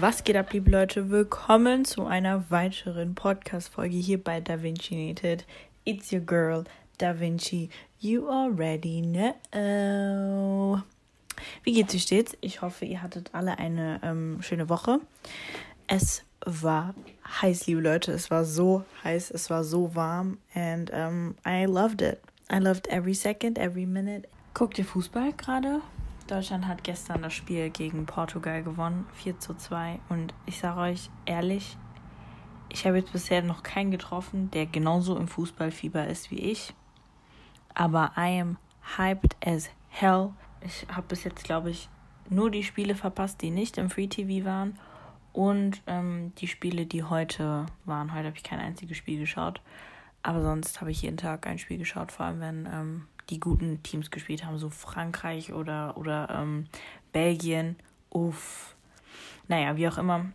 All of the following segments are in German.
Was geht ab, liebe Leute? Willkommen zu einer weiteren Podcast-Folge hier bei Da Vinci Nated. It's your girl, Da Vinci. You already know. Wie geht's euch stets? Ich hoffe, ihr hattet alle eine ähm, schöne Woche. Es war heiß, liebe Leute. Es war so heiß, es war so warm. And um, I loved it. I loved every second, every minute. Guckt ihr Fußball gerade? Deutschland hat gestern das Spiel gegen Portugal gewonnen, 4 zu 2. Und ich sage euch ehrlich, ich habe jetzt bisher noch keinen getroffen, der genauso im Fußballfieber ist wie ich. Aber I am hyped as hell. Ich habe bis jetzt, glaube ich, nur die Spiele verpasst, die nicht im Free TV waren. Und ähm, die Spiele, die heute waren. Heute habe ich kein einziges Spiel geschaut. Aber sonst habe ich jeden Tag ein Spiel geschaut, vor allem wenn ähm, die guten Teams gespielt haben, so Frankreich oder, oder ähm, Belgien. Uff. Naja, wie auch immer.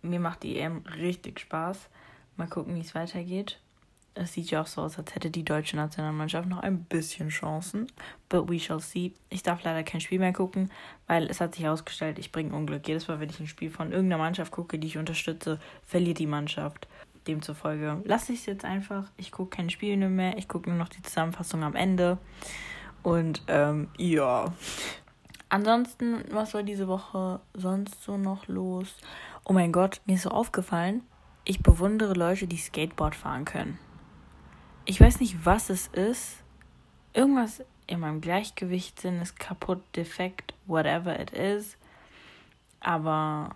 Mir macht die EM richtig Spaß. Mal gucken, wie es weitergeht. Es sieht ja auch so aus, als hätte die deutsche Nationalmannschaft noch ein bisschen Chancen. But we shall see. Ich darf leider kein Spiel mehr gucken, weil es hat sich herausgestellt, ich bringe Unglück. Jedes Mal, wenn ich ein Spiel von irgendeiner Mannschaft gucke, die ich unterstütze, verliert die Mannschaft. Demzufolge lasse ich es jetzt einfach. Ich gucke keine Spiele mehr. Ich gucke nur noch die Zusammenfassung am Ende. Und ähm, ja. Ansonsten, was war diese Woche sonst so noch los? Oh mein Gott, mir ist so aufgefallen, ich bewundere Leute, die Skateboard fahren können. Ich weiß nicht, was es ist. Irgendwas in meinem Gleichgewichtssinn ist kaputt, defekt, whatever it is. Aber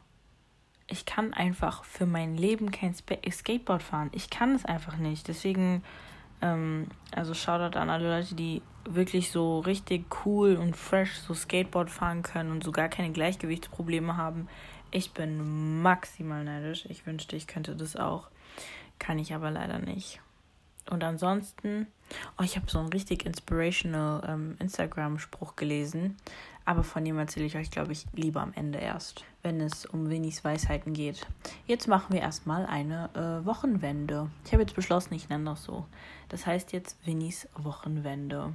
ich kann einfach für mein Leben kein Skateboard fahren. Ich kann es einfach nicht. Deswegen, ähm, also Shoutout an alle Leute, die wirklich so richtig cool und fresh so Skateboard fahren können und so gar keine Gleichgewichtsprobleme haben. Ich bin maximal neidisch. Ich wünschte, ich könnte das auch. Kann ich aber leider nicht. Und ansonsten, oh, ich habe so einen richtig inspirational ähm, Instagram-Spruch gelesen. Aber von dem erzähle ich euch, glaube ich, lieber am Ende erst, wenn es um Winnies Weisheiten geht. Jetzt machen wir erstmal eine äh, Wochenwende. Ich habe jetzt beschlossen, ich nenne das so. Das heißt jetzt Winnies Wochenwende.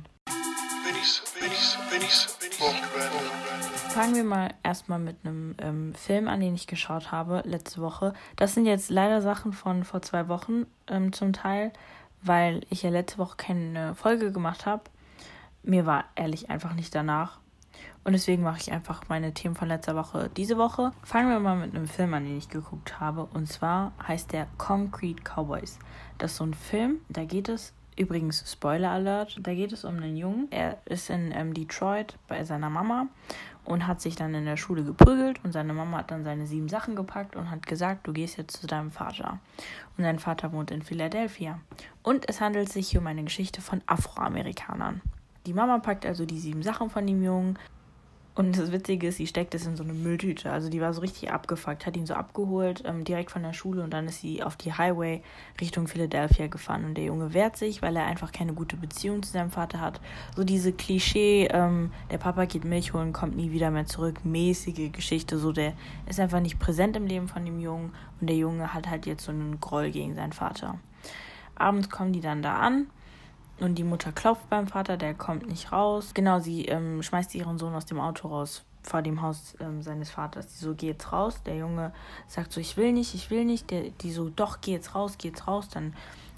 Winnies, Winnies, Winnies, Winnies Wochenwende. Fangen wir mal erstmal mit einem ähm, Film an, den ich geschaut habe letzte Woche. Das sind jetzt leider Sachen von vor zwei Wochen ähm, zum Teil, weil ich ja letzte Woche keine Folge gemacht habe. Mir war ehrlich einfach nicht danach. Und deswegen mache ich einfach meine Themen von letzter Woche diese Woche. Fangen wir mal mit einem Film an, den ich geguckt habe. Und zwar heißt der Concrete Cowboys. Das ist so ein Film, da geht es, übrigens Spoiler Alert, da geht es um einen Jungen. Er ist in ähm, Detroit bei seiner Mama und hat sich dann in der Schule geprügelt. Und seine Mama hat dann seine sieben Sachen gepackt und hat gesagt, du gehst jetzt zu deinem Vater. Und sein Vater wohnt in Philadelphia. Und es handelt sich hier um eine Geschichte von Afroamerikanern. Die Mama packt also die sieben Sachen von dem Jungen und das Witzige ist, sie steckt es in so eine Mülltüte. Also die war so richtig abgefuckt, hat ihn so abgeholt, ähm, direkt von der Schule und dann ist sie auf die Highway Richtung Philadelphia gefahren. Und der Junge wehrt sich, weil er einfach keine gute Beziehung zu seinem Vater hat. So diese Klischee, ähm, der Papa geht Milch holen, kommt nie wieder mehr zurück, mäßige Geschichte. So der ist einfach nicht präsent im Leben von dem Jungen und der Junge hat halt jetzt so einen Groll gegen seinen Vater. Abends kommen die dann da an und die Mutter klopft beim Vater, der kommt nicht raus. Genau, sie ähm, schmeißt ihren Sohn aus dem Auto raus, vor dem Haus ähm, seines Vaters. Die so, geh jetzt raus. Der Junge sagt so, ich will nicht, ich will nicht. Der, die so, doch, geh jetzt raus, geh jetzt raus. Dann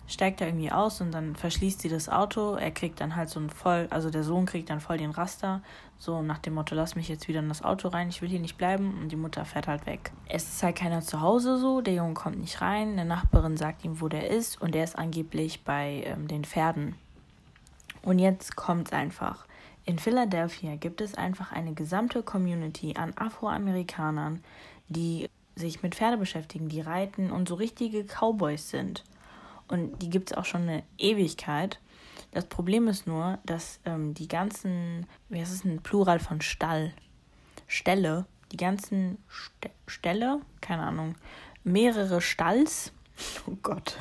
steigt er irgendwie aus und dann verschließt sie das Auto. Er kriegt dann halt so ein voll, also der Sohn kriegt dann voll den Raster. So nach dem Motto, lass mich jetzt wieder in das Auto rein, ich will hier nicht bleiben. Und die Mutter fährt halt weg. Es ist halt keiner zu Hause so, der Junge kommt nicht rein. Eine Nachbarin sagt ihm, wo der ist. Und der ist angeblich bei ähm, den Pferden. Und jetzt kommt's einfach. In Philadelphia gibt es einfach eine gesamte Community an Afroamerikanern, die sich mit Pferde beschäftigen, die reiten und so richtige Cowboys sind. Und die gibt es auch schon eine Ewigkeit. Das Problem ist nur, dass ähm, die ganzen, wie heißt es ein Plural von Stall, Ställe, die ganzen St Ställe, keine Ahnung, mehrere Stalls, oh Gott,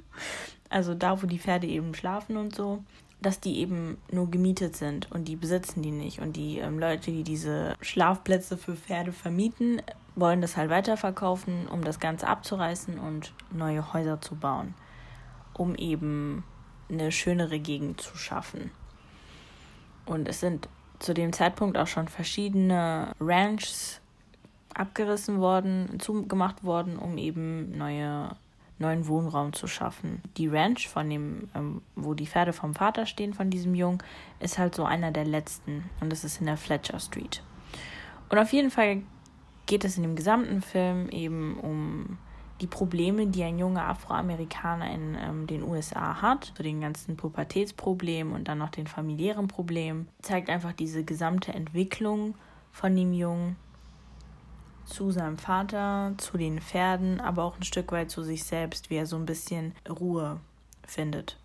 also da, wo die Pferde eben schlafen und so, dass die eben nur gemietet sind und die besitzen die nicht. Und die ähm, Leute, die diese Schlafplätze für Pferde vermieten, wollen das halt weiterverkaufen, um das Ganze abzureißen und neue Häuser zu bauen, um eben eine schönere Gegend zu schaffen. Und es sind zu dem Zeitpunkt auch schon verschiedene Ranchs abgerissen worden, zugemacht worden, um eben neue, neuen Wohnraum zu schaffen. Die Ranch, von dem, ähm, wo die Pferde vom Vater stehen, von diesem Jungen, ist halt so einer der letzten. Und das ist in der Fletcher Street. Und auf jeden Fall geht es in dem gesamten Film eben um die Probleme, die ein junger Afroamerikaner in ähm, den USA hat, so den ganzen Pubertätsproblemen und dann noch den familiären Problemen, zeigt einfach diese gesamte Entwicklung von dem Jungen zu seinem Vater, zu den Pferden, aber auch ein Stück weit zu sich selbst, wie er so ein bisschen Ruhe findet.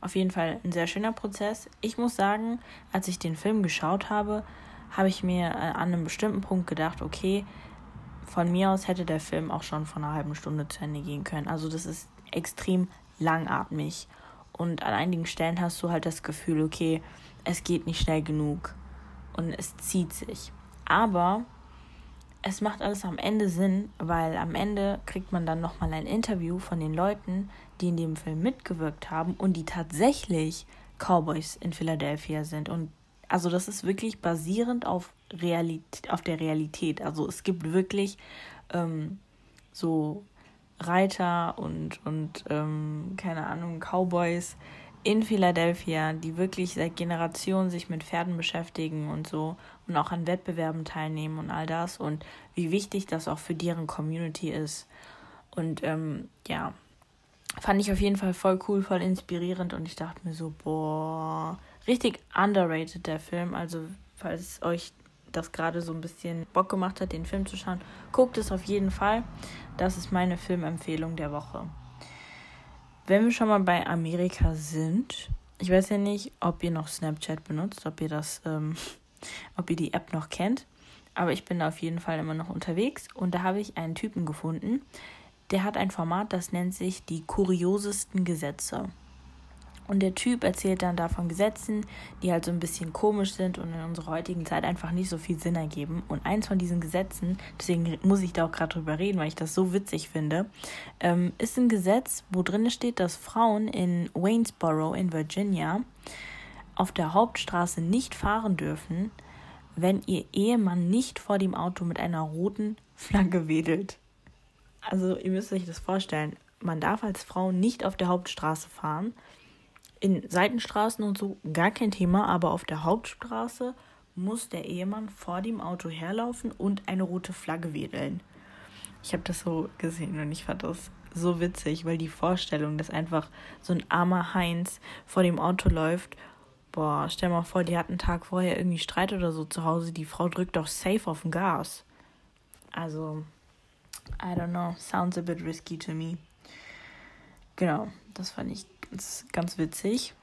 Auf jeden Fall ein sehr schöner Prozess. Ich muss sagen, als ich den Film geschaut habe, habe ich mir äh, an einem bestimmten Punkt gedacht, okay, von mir aus hätte der Film auch schon von einer halben Stunde zu Ende gehen können. Also das ist extrem langatmig. Und an einigen Stellen hast du halt das Gefühl, okay, es geht nicht schnell genug. Und es zieht sich. Aber es macht alles am Ende Sinn, weil am Ende kriegt man dann nochmal ein Interview von den Leuten, die in dem Film mitgewirkt haben und die tatsächlich Cowboys in Philadelphia sind. Und also das ist wirklich basierend auf Realität, auf der Realität. Also es gibt wirklich ähm, so Reiter und, und ähm, keine Ahnung, Cowboys in Philadelphia, die wirklich seit Generationen sich mit Pferden beschäftigen und so und auch an Wettbewerben teilnehmen und all das und wie wichtig das auch für deren Community ist. Und ähm, ja, fand ich auf jeden Fall voll cool, voll inspirierend und ich dachte mir so, boah, richtig underrated der Film. Also falls euch das gerade so ein bisschen Bock gemacht hat, den Film zu schauen, guckt es auf jeden Fall. Das ist meine Filmempfehlung der Woche. Wenn wir schon mal bei Amerika sind, ich weiß ja nicht, ob ihr noch Snapchat benutzt, ob ihr das, ähm, ob ihr die App noch kennt, aber ich bin da auf jeden Fall immer noch unterwegs und da habe ich einen Typen gefunden, der hat ein Format, das nennt sich die kuriosesten Gesetze. Und der Typ erzählt dann da von Gesetzen, die halt so ein bisschen komisch sind und in unserer heutigen Zeit einfach nicht so viel Sinn ergeben. Und eins von diesen Gesetzen, deswegen muss ich da auch gerade drüber reden, weil ich das so witzig finde, ähm, ist ein Gesetz, wo drin steht, dass Frauen in Waynesboro in Virginia auf der Hauptstraße nicht fahren dürfen, wenn ihr Ehemann nicht vor dem Auto mit einer roten Flagge wedelt. Also ihr müsst euch das vorstellen. Man darf als Frau nicht auf der Hauptstraße fahren, in Seitenstraßen und so gar kein Thema, aber auf der Hauptstraße muss der Ehemann vor dem Auto herlaufen und eine rote Flagge wedeln. Ich habe das so gesehen und ich fand das so witzig, weil die Vorstellung, dass einfach so ein armer Heinz vor dem Auto läuft, boah, stell mal vor, die hat einen Tag vorher irgendwie Streit oder so zu Hause, die Frau drückt doch safe auf den Gas. Also, I don't know, sounds a bit risky to me. Genau, das fand ich ganz, ganz witzig.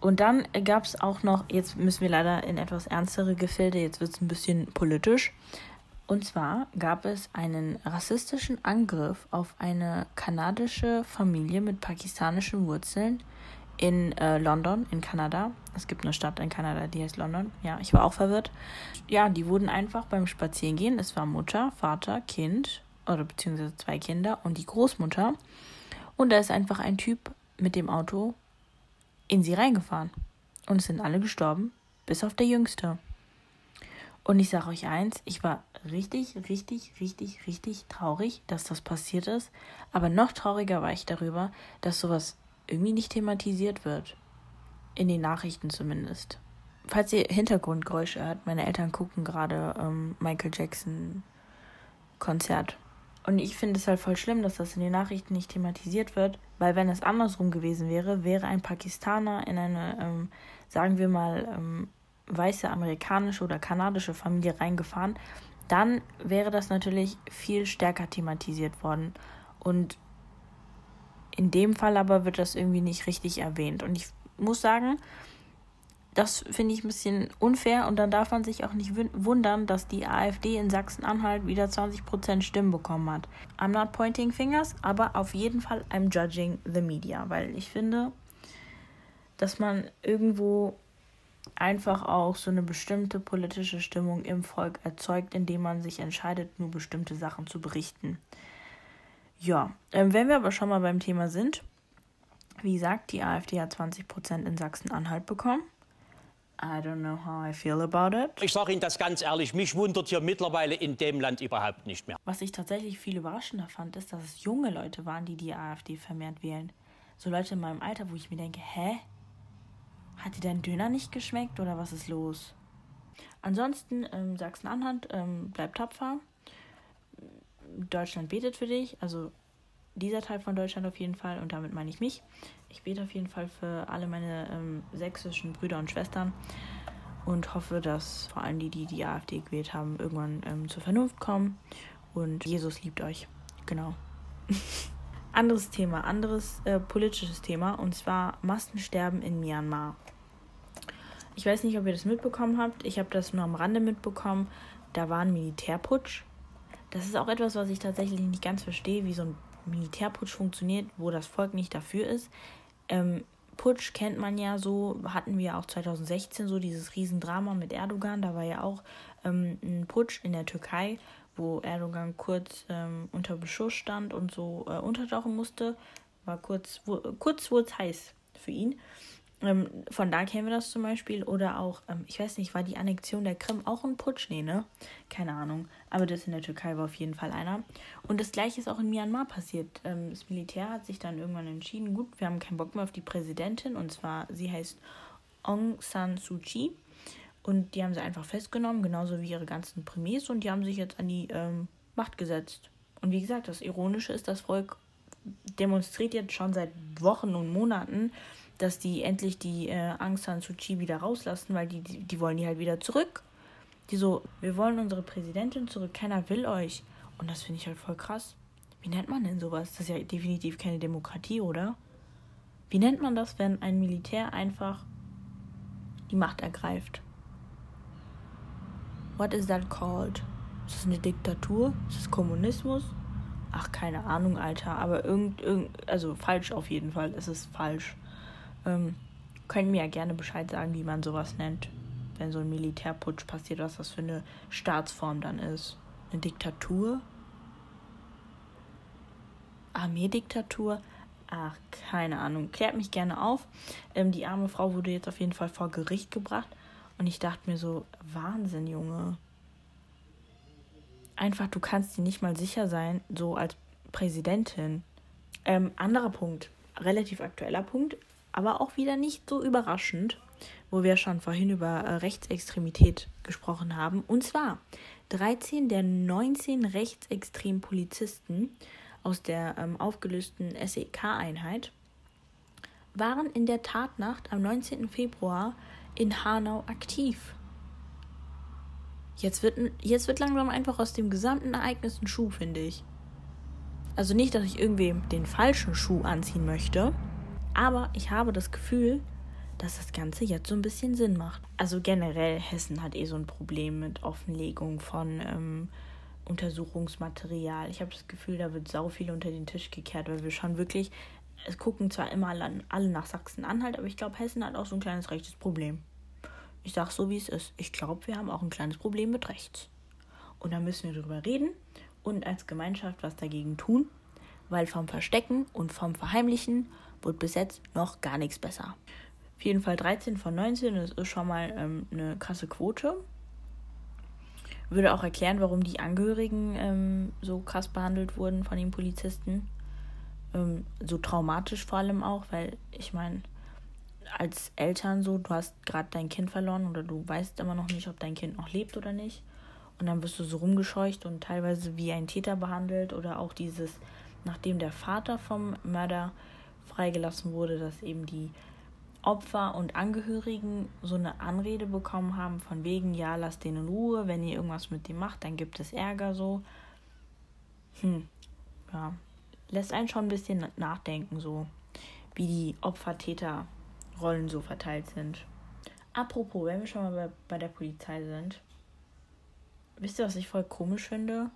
Und dann gab es auch noch, jetzt müssen wir leider in etwas ernstere Gefilde, jetzt wird es ein bisschen politisch. Und zwar gab es einen rassistischen Angriff auf eine kanadische Familie mit pakistanischen Wurzeln in äh, London, in Kanada. Es gibt eine Stadt in Kanada, die heißt London. Ja, ich war auch verwirrt. Ja, die wurden einfach beim Spazierengehen, es war Mutter, Vater, Kind, oder beziehungsweise zwei Kinder und die Großmutter. Und da ist einfach ein Typ mit dem Auto in sie reingefahren. Und es sind alle gestorben, bis auf der Jüngste. Und ich sage euch eins, ich war richtig, richtig, richtig, richtig traurig, dass das passiert ist. Aber noch trauriger war ich darüber, dass sowas irgendwie nicht thematisiert wird. In den Nachrichten zumindest. Falls ihr Hintergrundgeräusche hört, meine Eltern gucken gerade ähm, Michael Jackson Konzert. Und ich finde es halt voll schlimm, dass das in den Nachrichten nicht thematisiert wird, weil wenn es andersrum gewesen wäre, wäre ein Pakistaner in eine, ähm, sagen wir mal, ähm, weiße amerikanische oder kanadische Familie reingefahren, dann wäre das natürlich viel stärker thematisiert worden. Und in dem Fall aber wird das irgendwie nicht richtig erwähnt. Und ich muss sagen, das finde ich ein bisschen unfair und dann darf man sich auch nicht wundern, dass die AfD in Sachsen-Anhalt wieder 20% Stimmen bekommen hat. I'm not pointing fingers, aber auf jeden Fall I'm judging the media, weil ich finde, dass man irgendwo einfach auch so eine bestimmte politische Stimmung im Volk erzeugt, indem man sich entscheidet, nur bestimmte Sachen zu berichten. Ja, ähm, wenn wir aber schon mal beim Thema sind, wie gesagt, die AfD hat 20% in Sachsen-Anhalt bekommen. I don't know how I feel about it. Ich sage Ihnen das ganz ehrlich, mich wundert hier mittlerweile in dem Land überhaupt nicht mehr. Was ich tatsächlich viel überraschender fand, ist, dass es junge Leute waren, die die AfD vermehrt wählen. So Leute in meinem Alter, wo ich mir denke, hä? Hat dir dein Döner nicht geschmeckt oder was ist los? Ansonsten, ähm, Sachsen-Anhalt ähm, bleibt tapfer. Deutschland betet für dich, also dieser Teil von Deutschland auf jeden Fall und damit meine ich mich. Ich bete auf jeden Fall für alle meine ähm, sächsischen Brüder und Schwestern und hoffe, dass vor allem die, die die AfD gewählt haben, irgendwann ähm, zur Vernunft kommen und Jesus liebt euch. Genau. anderes Thema, anderes äh, politisches Thema und zwar Massensterben in Myanmar. Ich weiß nicht, ob ihr das mitbekommen habt. Ich habe das nur am Rande mitbekommen. Da war ein Militärputsch. Das ist auch etwas, was ich tatsächlich nicht ganz verstehe, wie so ein Militärputsch funktioniert, wo das Volk nicht dafür ist. Ähm, Putsch kennt man ja so, hatten wir auch 2016 so dieses Riesendrama mit Erdogan. Da war ja auch ähm, ein Putsch in der Türkei, wo Erdogan kurz ähm, unter Beschuss stand und so äh, untertauchen musste. War kurz, wo, kurz wurde es heiß für ihn. Ähm, von da kennen wir das zum Beispiel. Oder auch, ähm, ich weiß nicht, war die Annexion der Krim auch ein Putsch? Nee, ne? Keine Ahnung. Aber das in der Türkei war auf jeden Fall einer. Und das gleiche ist auch in Myanmar passiert. Ähm, das Militär hat sich dann irgendwann entschieden, gut, wir haben keinen Bock mehr auf die Präsidentin. Und zwar, sie heißt Aung San Suu Kyi. Und die haben sie einfach festgenommen, genauso wie ihre ganzen Premiers. Und die haben sich jetzt an die ähm, Macht gesetzt. Und wie gesagt, das Ironische ist, das Volk demonstriert jetzt schon seit Wochen und Monaten, dass die endlich die äh, Aung San Suu Kyi wieder rauslassen, weil die, die, die wollen die halt wieder zurück. Die so, wir wollen unsere Präsidentin zurück, keiner will euch. Und das finde ich halt voll krass. Wie nennt man denn sowas? Das ist ja definitiv keine Demokratie, oder? Wie nennt man das, wenn ein Militär einfach die Macht ergreift? What is that called? Ist das eine Diktatur? Ist das Kommunismus? Ach, keine Ahnung, Alter. Aber irgend, irgend also falsch auf jeden Fall. Es ist falsch. Ähm, könnt mir ja gerne Bescheid sagen, wie man sowas nennt, wenn so ein Militärputsch passiert, was das für eine Staatsform dann ist. Eine Diktatur? Armeediktatur? Ach, keine Ahnung. Klärt mich gerne auf. Ähm, die arme Frau wurde jetzt auf jeden Fall vor Gericht gebracht. Und ich dachte mir so, Wahnsinn, Junge. Einfach, du kannst dir nicht mal sicher sein, so als Präsidentin. Ähm, anderer Punkt, relativ aktueller Punkt aber auch wieder nicht so überraschend, wo wir schon vorhin über äh, Rechtsextremität gesprochen haben. Und zwar 13 der 19 rechtsextremen Polizisten aus der ähm, aufgelösten SEK-Einheit waren in der Tatnacht am 19. Februar in Hanau aktiv. Jetzt wird, jetzt wird langsam einfach aus dem gesamten Ereignis ein Schuh, finde ich. Also nicht, dass ich irgendwem den falschen Schuh anziehen möchte, aber ich habe das Gefühl, dass das Ganze jetzt so ein bisschen Sinn macht. Also generell, Hessen hat eh so ein Problem mit Offenlegung von ähm, Untersuchungsmaterial. Ich habe das Gefühl, da wird sau viel unter den Tisch gekehrt, weil wir schon wirklich, es gucken zwar immer alle nach Sachsen-Anhalt, aber ich glaube, Hessen hat auch so ein kleines rechtes Problem. Ich sage so, wie es ist. Ich glaube, wir haben auch ein kleines Problem mit rechts. Und da müssen wir drüber reden und als Gemeinschaft was dagegen tun, weil vom Verstecken und vom Verheimlichen wurde bis jetzt noch gar nichts besser. Auf jeden Fall 13 von 19, das ist schon mal ähm, eine krasse Quote. Würde auch erklären, warum die Angehörigen ähm, so krass behandelt wurden von den Polizisten. Ähm, so traumatisch vor allem auch, weil ich meine, als Eltern so, du hast gerade dein Kind verloren oder du weißt immer noch nicht, ob dein Kind noch lebt oder nicht. Und dann wirst du so rumgescheucht und teilweise wie ein Täter behandelt oder auch dieses, nachdem der Vater vom Mörder freigelassen wurde, dass eben die Opfer und Angehörigen so eine Anrede bekommen haben von wegen, ja, lasst den in Ruhe, wenn ihr irgendwas mit dem macht, dann gibt es Ärger so. Hm, ja, lässt einen schon ein bisschen nachdenken, so wie die Opfer-Täter-Rollen so verteilt sind. Apropos, wenn wir schon mal bei, bei der Polizei sind, wisst ihr, was ich voll komisch finde?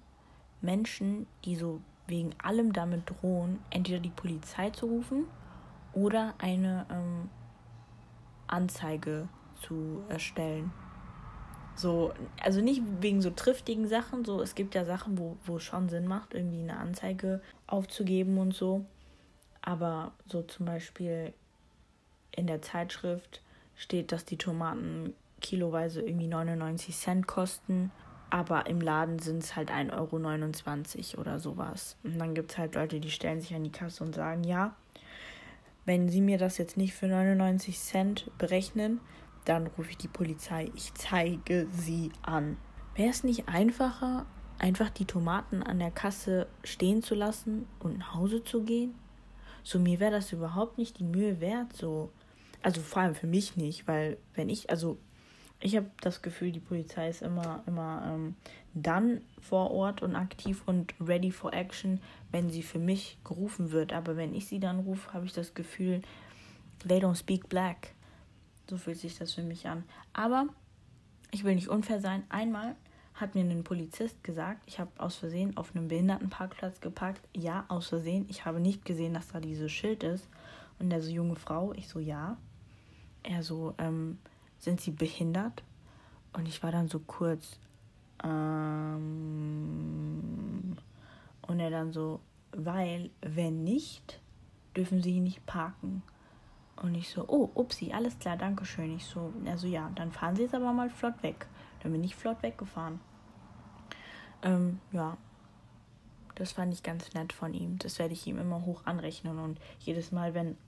Menschen, die so wegen allem damit drohen, entweder die Polizei zu rufen oder eine ähm, Anzeige zu erstellen. So, also nicht wegen so triftigen Sachen, so es gibt ja Sachen, wo, wo es schon Sinn macht, irgendwie eine Anzeige aufzugeben und so. Aber so zum Beispiel in der Zeitschrift steht, dass die Tomaten kiloweise irgendwie 99 Cent kosten, aber im Laden sind es halt 1,29 Euro oder sowas. Und dann gibt es halt Leute, die stellen sich an die Kasse und sagen, ja, wenn Sie mir das jetzt nicht für 99 Cent berechnen, dann rufe ich die Polizei. Ich zeige Sie an. Wäre es nicht einfacher, einfach die Tomaten an der Kasse stehen zu lassen und nach Hause zu gehen? So, mir wäre das überhaupt nicht die Mühe wert, so. Also vor allem für mich nicht, weil wenn ich, also ich habe das Gefühl, die Polizei ist immer, immer ähm, dann vor Ort und aktiv und ready for action, wenn sie für mich gerufen wird. Aber wenn ich sie dann rufe, habe ich das Gefühl, they don't speak black. So fühlt sich das für mich an. Aber ich will nicht unfair sein. Einmal hat mir ein Polizist gesagt, ich habe aus Versehen auf einem Behindertenparkplatz geparkt. Ja, aus Versehen. Ich habe nicht gesehen, dass da dieses Schild ist. Und der so, junge Frau, ich so, ja. Er so, ähm, sind Sie behindert? Und ich war dann so kurz, ähm, und er dann so, weil, wenn nicht, dürfen Sie nicht parken. Und ich so, oh, upsi, alles klar, danke schön. Ich so, also ja, dann fahren Sie jetzt aber mal flott weg. Dann bin ich flott weggefahren. Ähm, ja, das fand ich ganz nett von ihm. Das werde ich ihm immer hoch anrechnen. Und jedes Mal, wenn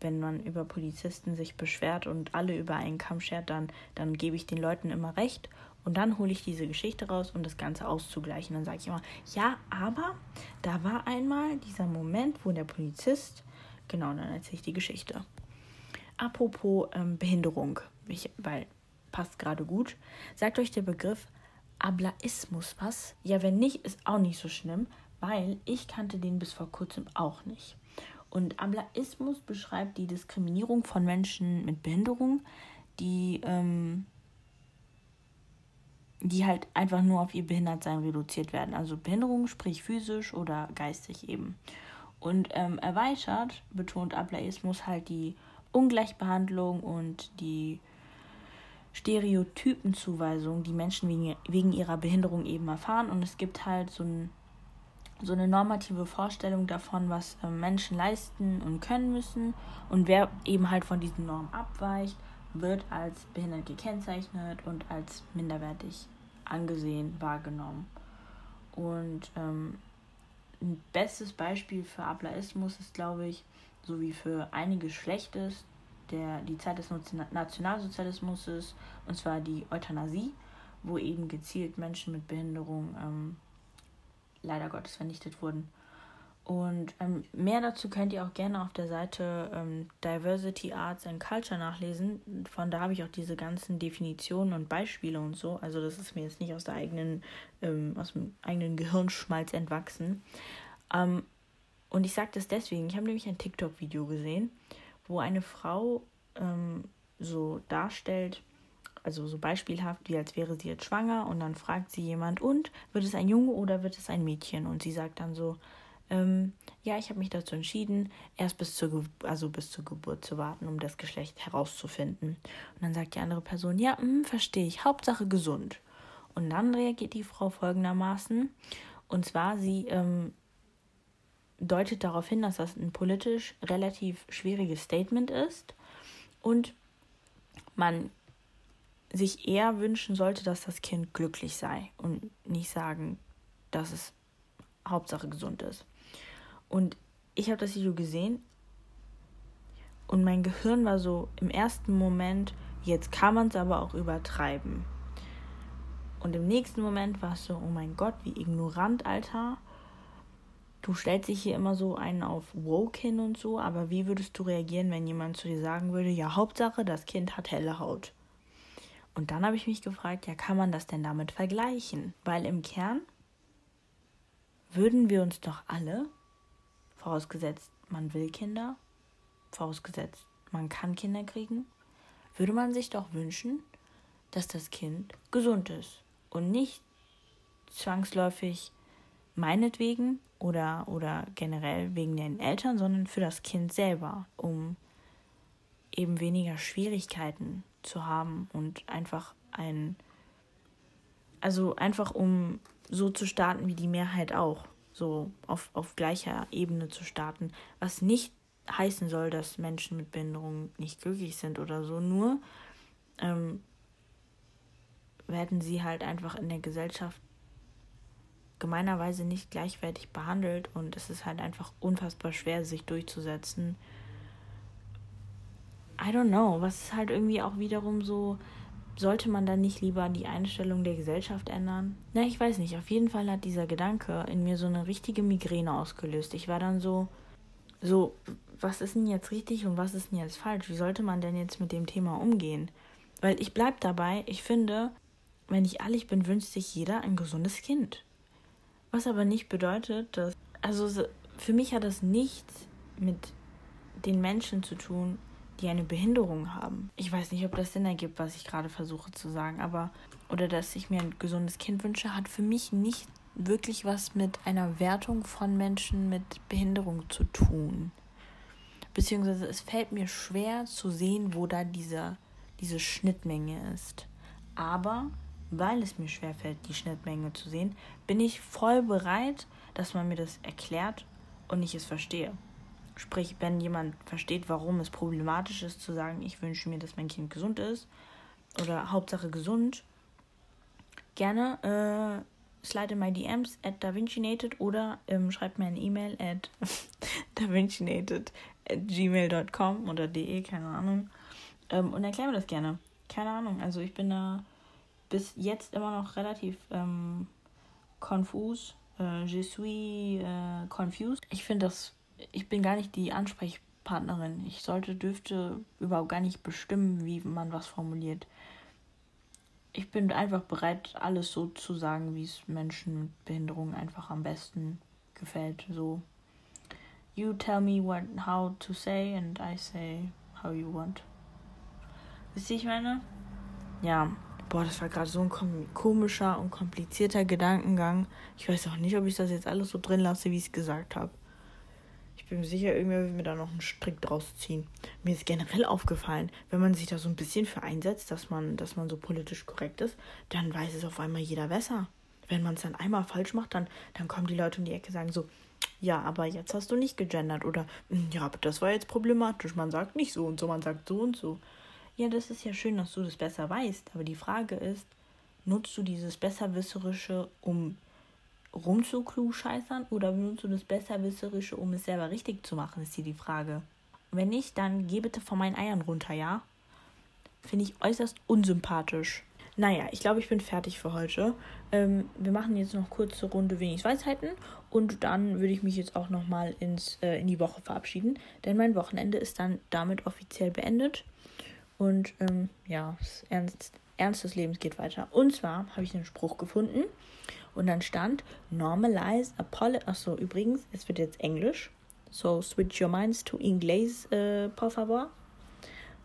wenn man über Polizisten sich beschwert und alle über einen Kamm schert, dann, dann gebe ich den Leuten immer recht und dann hole ich diese Geschichte raus, um das Ganze auszugleichen. Dann sage ich immer, ja, aber da war einmal dieser Moment, wo der Polizist, genau, dann erzähle ich die Geschichte. Apropos ähm, Behinderung, ich, weil passt gerade gut, sagt euch der Begriff Ablaismus was? Ja, wenn nicht, ist auch nicht so schlimm, weil ich kannte den bis vor kurzem auch nicht. Und Ablaismus beschreibt die Diskriminierung von Menschen mit Behinderung, die, ähm, die halt einfach nur auf ihr Behindertsein reduziert werden. Also Behinderung, sprich physisch oder geistig eben. Und ähm, erweitert betont Ablaismus halt die Ungleichbehandlung und die Stereotypenzuweisung, die Menschen wegen, wegen ihrer Behinderung eben erfahren. Und es gibt halt so ein so eine normative Vorstellung davon, was äh, Menschen leisten und können müssen. Und wer eben halt von diesen Normen abweicht, wird als behindert gekennzeichnet und als minderwertig angesehen, wahrgenommen. Und ähm, ein bestes Beispiel für Ablaismus ist, glaube ich, so wie für einige Schlechtes, der, die Zeit des Nationalsozialismus ist, und zwar die Euthanasie, wo eben gezielt Menschen mit Behinderung ähm, leider Gottes vernichtet wurden. Und ähm, mehr dazu könnt ihr auch gerne auf der Seite ähm, Diversity Arts and Culture nachlesen. Von da habe ich auch diese ganzen Definitionen und Beispiele und so. Also das ist mir jetzt nicht aus der eigenen, ähm, aus dem eigenen Gehirnschmalz entwachsen. Ähm, und ich sage das deswegen. Ich habe nämlich ein TikTok-Video gesehen, wo eine Frau ähm, so darstellt, also so beispielhaft, wie als wäre sie jetzt schwanger und dann fragt sie jemand, und wird es ein Junge oder wird es ein Mädchen? Und sie sagt dann so, ähm, ja, ich habe mich dazu entschieden, erst bis zur, also bis zur Geburt zu warten, um das Geschlecht herauszufinden. Und dann sagt die andere Person, ja, hm, verstehe ich, Hauptsache gesund. Und dann reagiert die Frau folgendermaßen, und zwar sie ähm, deutet darauf hin, dass das ein politisch relativ schwieriges Statement ist und man sich eher wünschen sollte, dass das Kind glücklich sei und nicht sagen, dass es Hauptsache gesund ist. Und ich habe das Video gesehen und mein Gehirn war so im ersten Moment, jetzt kann man es aber auch übertreiben. Und im nächsten Moment war es so, oh mein Gott, wie ignorant, Alter. Du stellst dich hier immer so einen auf woke hin und so, aber wie würdest du reagieren, wenn jemand zu dir sagen würde, ja, Hauptsache, das Kind hat helle Haut? Und dann habe ich mich gefragt, ja, kann man das denn damit vergleichen? Weil im Kern würden wir uns doch alle, vorausgesetzt man will Kinder, vorausgesetzt man kann Kinder kriegen, würde man sich doch wünschen, dass das Kind gesund ist und nicht zwangsläufig meinetwegen oder, oder generell wegen den Eltern, sondern für das Kind selber, um eben weniger Schwierigkeiten zu haben und einfach ein, also einfach um so zu starten wie die Mehrheit auch, so auf, auf gleicher Ebene zu starten, was nicht heißen soll, dass Menschen mit Behinderung nicht glücklich sind oder so, nur ähm, werden sie halt einfach in der Gesellschaft gemeinerweise nicht gleichwertig behandelt und es ist halt einfach unfassbar schwer, sich durchzusetzen. I don't know, was ist halt irgendwie auch wiederum so, sollte man dann nicht lieber die Einstellung der Gesellschaft ändern? Na, ich weiß nicht. Auf jeden Fall hat dieser Gedanke in mir so eine richtige Migräne ausgelöst. Ich war dann so, so, was ist denn jetzt richtig und was ist denn jetzt falsch? Wie sollte man denn jetzt mit dem Thema umgehen? Weil ich bleib dabei, ich finde, wenn ich ehrlich bin, wünscht sich jeder ein gesundes Kind. Was aber nicht bedeutet, dass. Also für mich hat das nichts mit den Menschen zu tun, die eine Behinderung haben. Ich weiß nicht, ob das Sinn ergibt, was ich gerade versuche zu sagen, aber. Oder dass ich mir ein gesundes Kind wünsche, hat für mich nicht wirklich was mit einer Wertung von Menschen mit Behinderung zu tun. Beziehungsweise es fällt mir schwer zu sehen, wo da diese, diese Schnittmenge ist. Aber weil es mir schwerfällt, die Schnittmenge zu sehen, bin ich voll bereit, dass man mir das erklärt und ich es verstehe. Sprich, wenn jemand versteht, warum es problematisch ist, zu sagen, ich wünsche mir, dass mein Kind gesund ist oder Hauptsache gesund, gerne äh, slide in my DMs at davincinated oder ähm, schreibt mir eine E-Mail at davincinated at gmail.com oder de, keine Ahnung. Ähm, und erklär mir das gerne. Keine Ahnung, also ich bin da bis jetzt immer noch relativ ähm, konfus. Äh, je suis äh, confused. Ich finde das, ich bin gar nicht die Ansprechpartnerin. Ich sollte, dürfte überhaupt gar nicht bestimmen, wie man was formuliert. Ich bin einfach bereit, alles so zu sagen, wie es Menschen mit Behinderung einfach am besten gefällt. So, you tell me what, how to say and I say how you want. Wisst ihr, ich meine? Ja, Boah, das war gerade so ein komischer und komplizierter Gedankengang. Ich weiß auch nicht, ob ich das jetzt alles so drin lasse, wie ich es gesagt habe. Ich bin mir sicher, irgendwer will mir da noch einen Strick draus ziehen. Mir ist generell aufgefallen, wenn man sich da so ein bisschen für einsetzt, dass man, dass man so politisch korrekt ist, dann weiß es auf einmal jeder besser. Wenn man es dann einmal falsch macht, dann, dann kommen die Leute um die Ecke und sagen so, ja, aber jetzt hast du nicht gegendert oder hm, ja, aber das war jetzt problematisch. Man sagt nicht so und so, man sagt so und so. Ja, das ist ja schön, dass du das besser weißt, aber die Frage ist, nutzt du dieses Besserwisserische, um rumzuklugscheißern oder nutzt du das Besserwisserische, um es selber richtig zu machen, ist hier die Frage. Wenn nicht, dann geh bitte von meinen Eiern runter, ja? Finde ich äußerst unsympathisch. Naja, ich glaube, ich bin fertig für heute. Ähm, wir machen jetzt noch kurze Runde wenig Weisheiten und dann würde ich mich jetzt auch nochmal äh, in die Woche verabschieden, denn mein Wochenende ist dann damit offiziell beendet. Und ähm, ja, das Ernst, Ernst des Lebens geht weiter. Und zwar habe ich einen Spruch gefunden und dann stand Normalize apology. Achso, übrigens, es wird jetzt Englisch. So switch your minds to Inglés, äh, por favor.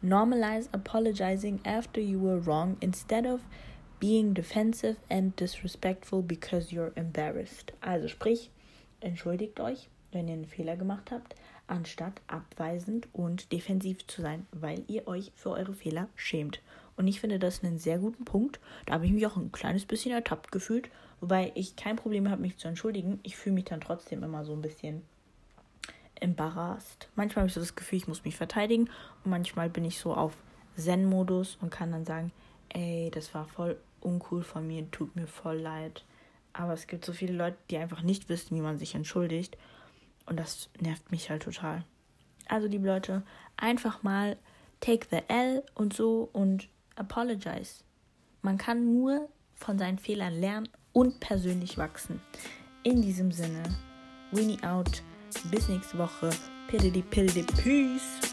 Normalize apologizing after you were wrong instead of being defensive and disrespectful because you're embarrassed. Also sprich, entschuldigt euch, wenn ihr einen Fehler gemacht habt, anstatt abweisend und defensiv zu sein, weil ihr euch für eure Fehler schämt. Und ich finde das einen sehr guten Punkt. Da habe ich mich auch ein kleines bisschen ertappt gefühlt, wobei ich kein Problem habe, mich zu entschuldigen. Ich fühle mich dann trotzdem immer so ein bisschen embarrassed. Manchmal habe ich so das Gefühl, ich muss mich verteidigen und manchmal bin ich so auf Zen-Modus und kann dann sagen, ey, das war voll uncool von mir, tut mir voll leid. Aber es gibt so viele Leute, die einfach nicht wissen, wie man sich entschuldigt. Und das nervt mich halt total. Also, liebe Leute, einfach mal take the L und so und apologize. Man kann nur von seinen Fehlern lernen und persönlich wachsen. In diesem Sinne, Winnie out. Bis nächste Woche. Piddy, piddy, peace.